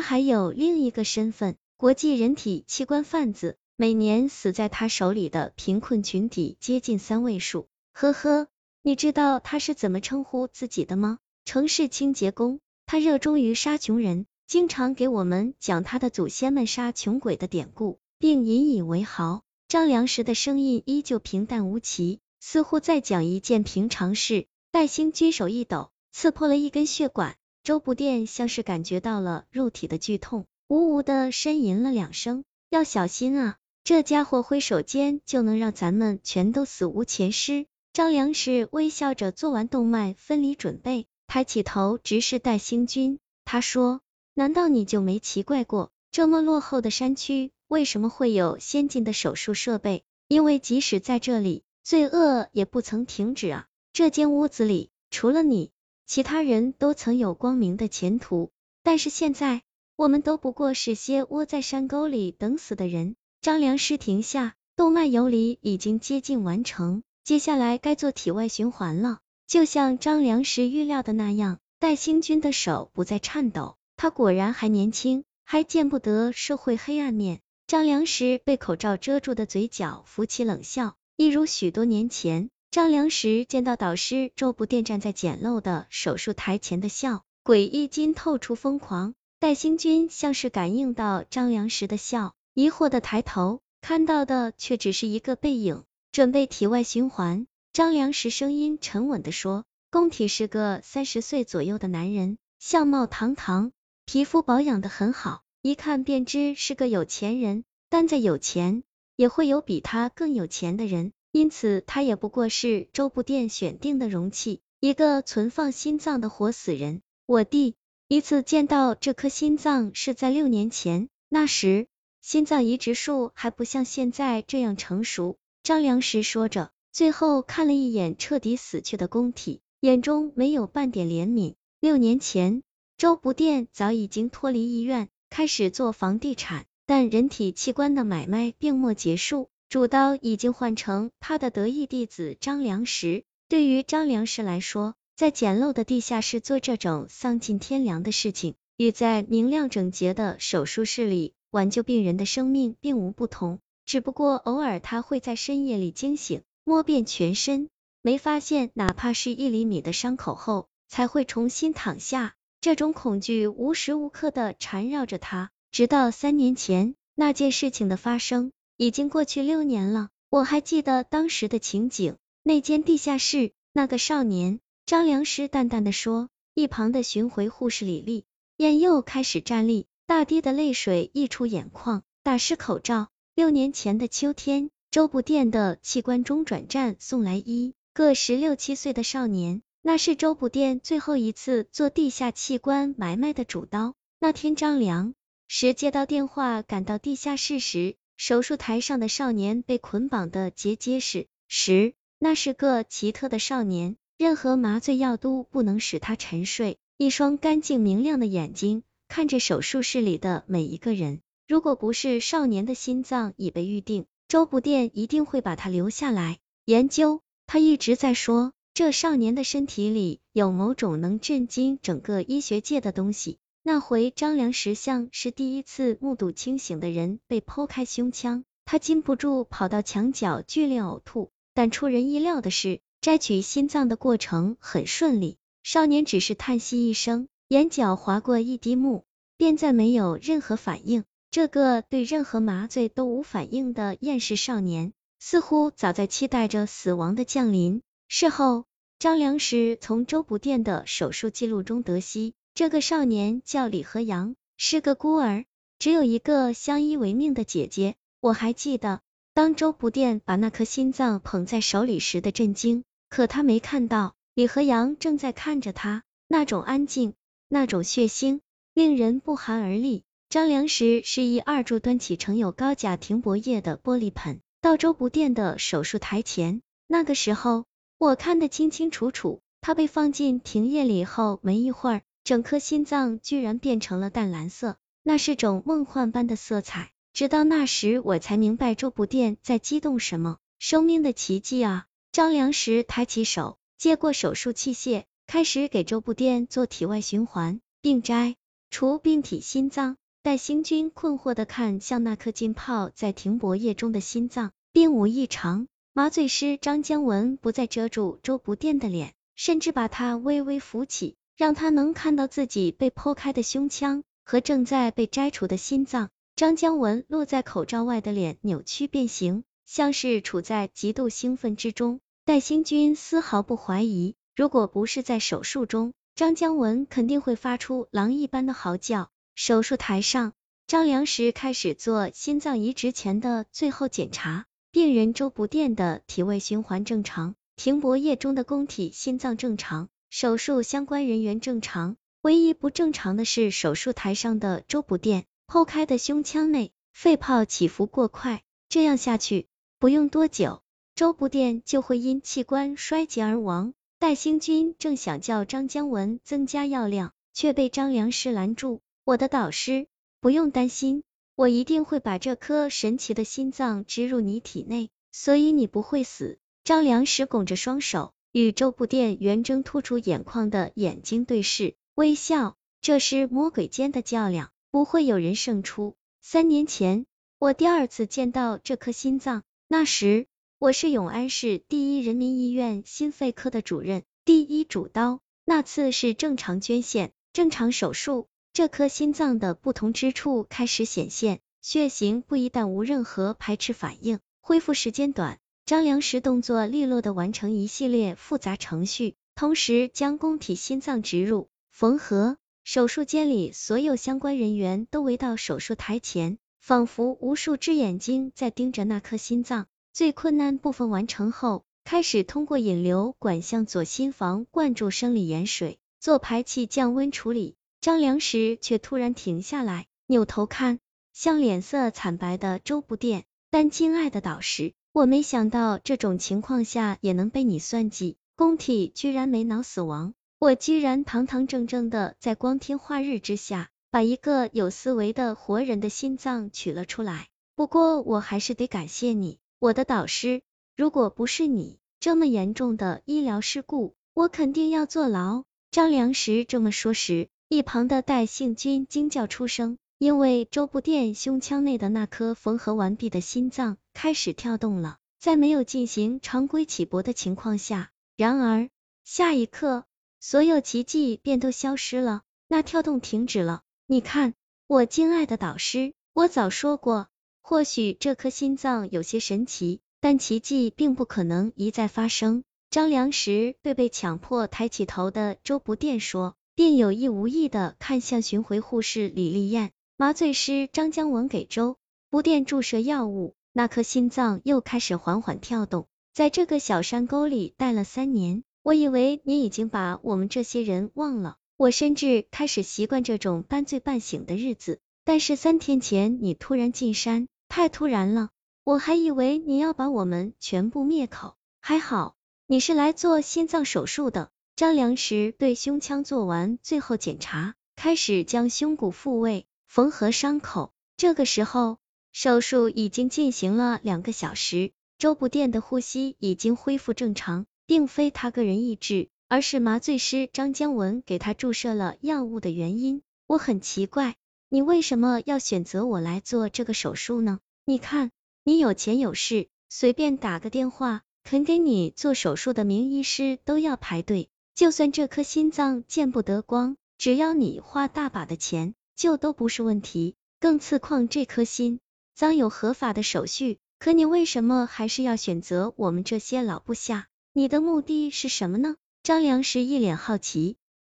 还有另一个身份，国际人体器官贩子，每年死在他手里的贫困群体接近三位数。呵呵，你知道他是怎么称呼自己的吗？城市清洁工。他热衷于杀穷人，经常给我们讲他的祖先们杀穷鬼的典故，并引以为豪。张良时的声音依旧平淡无奇，似乎在讲一件平常事。戴兴军手一抖，刺破了一根血管。周不殿像是感觉到了肉体的剧痛，呜呜的呻吟了两声。要小心啊，这家伙挥手间就能让咱们全都死无全尸。张良时微笑着做完动脉分离准备，抬起头直视戴兴军，他说：“难道你就没奇怪过，这么落后的山区为什么会有先进的手术设备？因为即使在这里，罪恶也不曾停止啊！这间屋子里，除了你。”其他人都曾有光明的前途，但是现在我们都不过是些窝在山沟里等死的人。张良师停下，动脉游离已经接近完成，接下来该做体外循环了。就像张良时预料的那样，戴兴军的手不再颤抖，他果然还年轻，还见不得社会黑暗面。张良时被口罩遮住的嘴角浮起冷笑，一如许多年前。张良时见到导师周不殿站在简陋的手术台前的笑，诡异间透出疯狂。戴星军像是感应到张良时的笑，疑惑的抬头，看到的却只是一个背影。准备体外循环，张良时声音沉稳的说，宫体是个三十岁左右的男人，相貌堂堂，皮肤保养的很好，一看便知是个有钱人。但再有钱，也会有比他更有钱的人。因此，他也不过是周不殿选定的容器，一个存放心脏的活死人。我弟一次见到这颗心脏是在六年前，那时心脏移植术还不像现在这样成熟。张良时说着，最后看了一眼彻底死去的宫体，眼中没有半点怜悯。六年前，周不殿早已经脱离医院，开始做房地产，但人体器官的买卖并没结束。主刀已经换成他的得意弟子张良石。对于张良石来说，在简陋的地下室做这种丧尽天良的事情，与在明亮整洁的手术室里挽救病人的生命并无不同。只不过偶尔他会在深夜里惊醒，摸遍全身，没发现哪怕是一厘米的伤口后，才会重新躺下。这种恐惧无时无刻的缠绕着他，直到三年前那件事情的发生。已经过去六年了，我还记得当时的情景。那间地下室，那个少年，张良师淡淡的说。一旁的巡回护士李丽眼又开始站立，大滴的泪水溢出眼眶，打湿口罩。六年前的秋天，周不殿的器官中转站送来一个十六七岁的少年，那是周不殿最后一次做地下器官买卖的主刀。那天，张良时接到电话，赶到地下室时。手术台上的少年被捆绑的结结实实，那是个奇特的少年，任何麻醉药都不能使他沉睡。一双干净明亮的眼睛看着手术室里的每一个人。如果不是少年的心脏已被预定，周不殿一定会把他留下来研究。他一直在说，这少年的身体里有某种能震惊整个医学界的东西。那回张良石像是第一次目睹清醒的人被剖开胸腔，他禁不住跑到墙角剧烈呕吐。但出人意料的是，摘取心脏的过程很顺利。少年只是叹息一声，眼角划过一滴目，便再没有任何反应。这个对任何麻醉都无反应的厌世少年，似乎早在期待着死亡的降临。事后，张良石从周不殿的手术记录中得悉。这个少年叫李和阳，是个孤儿，只有一个相依为命的姐姐。我还记得，当周不殿把那颗心脏捧在手里时的震惊，可他没看到李和阳正在看着他，那种安静，那种血腥，令人不寒而栗。张良时示意二柱端起盛有高钾停泊液的玻璃盆，到周不殿的手术台前。那个时候，我看得清清楚楚，他被放进停液里后没一会儿。整颗心脏居然变成了淡蓝色，那是种梦幻般的色彩。直到那时，我才明白周不殿在激动什么。生命的奇迹啊！张良时抬起手，接过手术器械，开始给周不殿做体外循环，并摘除病体心脏。戴星君困惑的看向那颗浸泡在停泊液中的心脏，并无异常。麻醉师张江文不再遮住周不电的脸，甚至把他微微扶起，让他能看到自己被剖开的胸腔和正在被摘除的心脏。张江文落在口罩外的脸扭曲变形，像是处在极度兴奋之中。戴星军丝毫不怀疑，如果不是在手术中，张江文肯定会发出狼一般的嚎叫。手术台上，张良石开始做心脏移植前的最后检查。病人周不电的体位循环正常，停泊液中的供体心脏正常，手术相关人员正常。唯一不正常的是手术台上的周不电，剖开的胸腔内肺泡起伏过快，这样下去不用多久，周不电就会因器官衰竭而亡。戴兴军正想叫张姜文增加药量，却被张良石拦住。我的导师，不用担心，我一定会把这颗神奇的心脏植入你体内，所以你不会死。张良石拱着双手，与周不电圆睁突出眼眶的眼睛对视，微笑。这是魔鬼间的较量，不会有人胜出。三年前，我第二次见到这颗心脏，那时我是永安市第一人民医院心肺科的主任，第一主刀。那次是正常捐献，正常手术。这颗心脏的不同之处开始显现，血型不一，但无任何排斥反应，恢复时间短。张良石动作利落的完成一系列复杂程序，同时将供体心脏植入缝合。手术间里所有相关人员都围到手术台前，仿佛无数只眼睛在盯着那颗心脏。最困难部分完成后，开始通过引流管向左心房灌注生理盐水，做排气降温处理。张良时却突然停下来，扭头看向脸色惨白的周不电。但敬爱的导师，我没想到这种情况下也能被你算计，宫体居然没脑死亡，我居然堂堂正正的在光天化日之下，把一个有思维的活人的心脏取了出来。不过我还是得感谢你，我的导师。如果不是你，这么严重的医疗事故，我肯定要坐牢。张良时这么说时。一旁的戴姓军惊叫出声，因为周不电胸腔内的那颗缝合完毕的心脏开始跳动了，在没有进行常规起搏的情况下。然而下一刻，所有奇迹便都消失了，那跳动停止了。你看，我敬爱的导师，我早说过，或许这颗心脏有些神奇，但奇迹并不可能一再发生。张良时对被强迫抬起头的周不电说。并有意无意的看向巡回护士李丽艳，麻醉师张江文给周不电注射药物，那颗心脏又开始缓缓跳动。在这个小山沟里待了三年，我以为你已经把我们这些人忘了，我甚至开始习惯这种半醉半醒的日子。但是三天前你突然进山，太突然了，我还以为你要把我们全部灭口。还好你是来做心脏手术的。张良时对胸腔做完最后检查，开始将胸骨复位、缝合伤口。这个时候，手术已经进行了两个小时，周不电的呼吸已经恢复正常，并非他个人意志，而是麻醉师张江文给他注射了药物的原因。我很奇怪，你为什么要选择我来做这个手术呢？你看，你有钱有势，随便打个电话，肯给你做手术的名医师都要排队。就算这颗心脏见不得光，只要你花大把的钱，就都不是问题。更次况这颗心脏有合法的手续，可你为什么还是要选择我们这些老部下？你的目的是什么呢？张良时一脸好奇。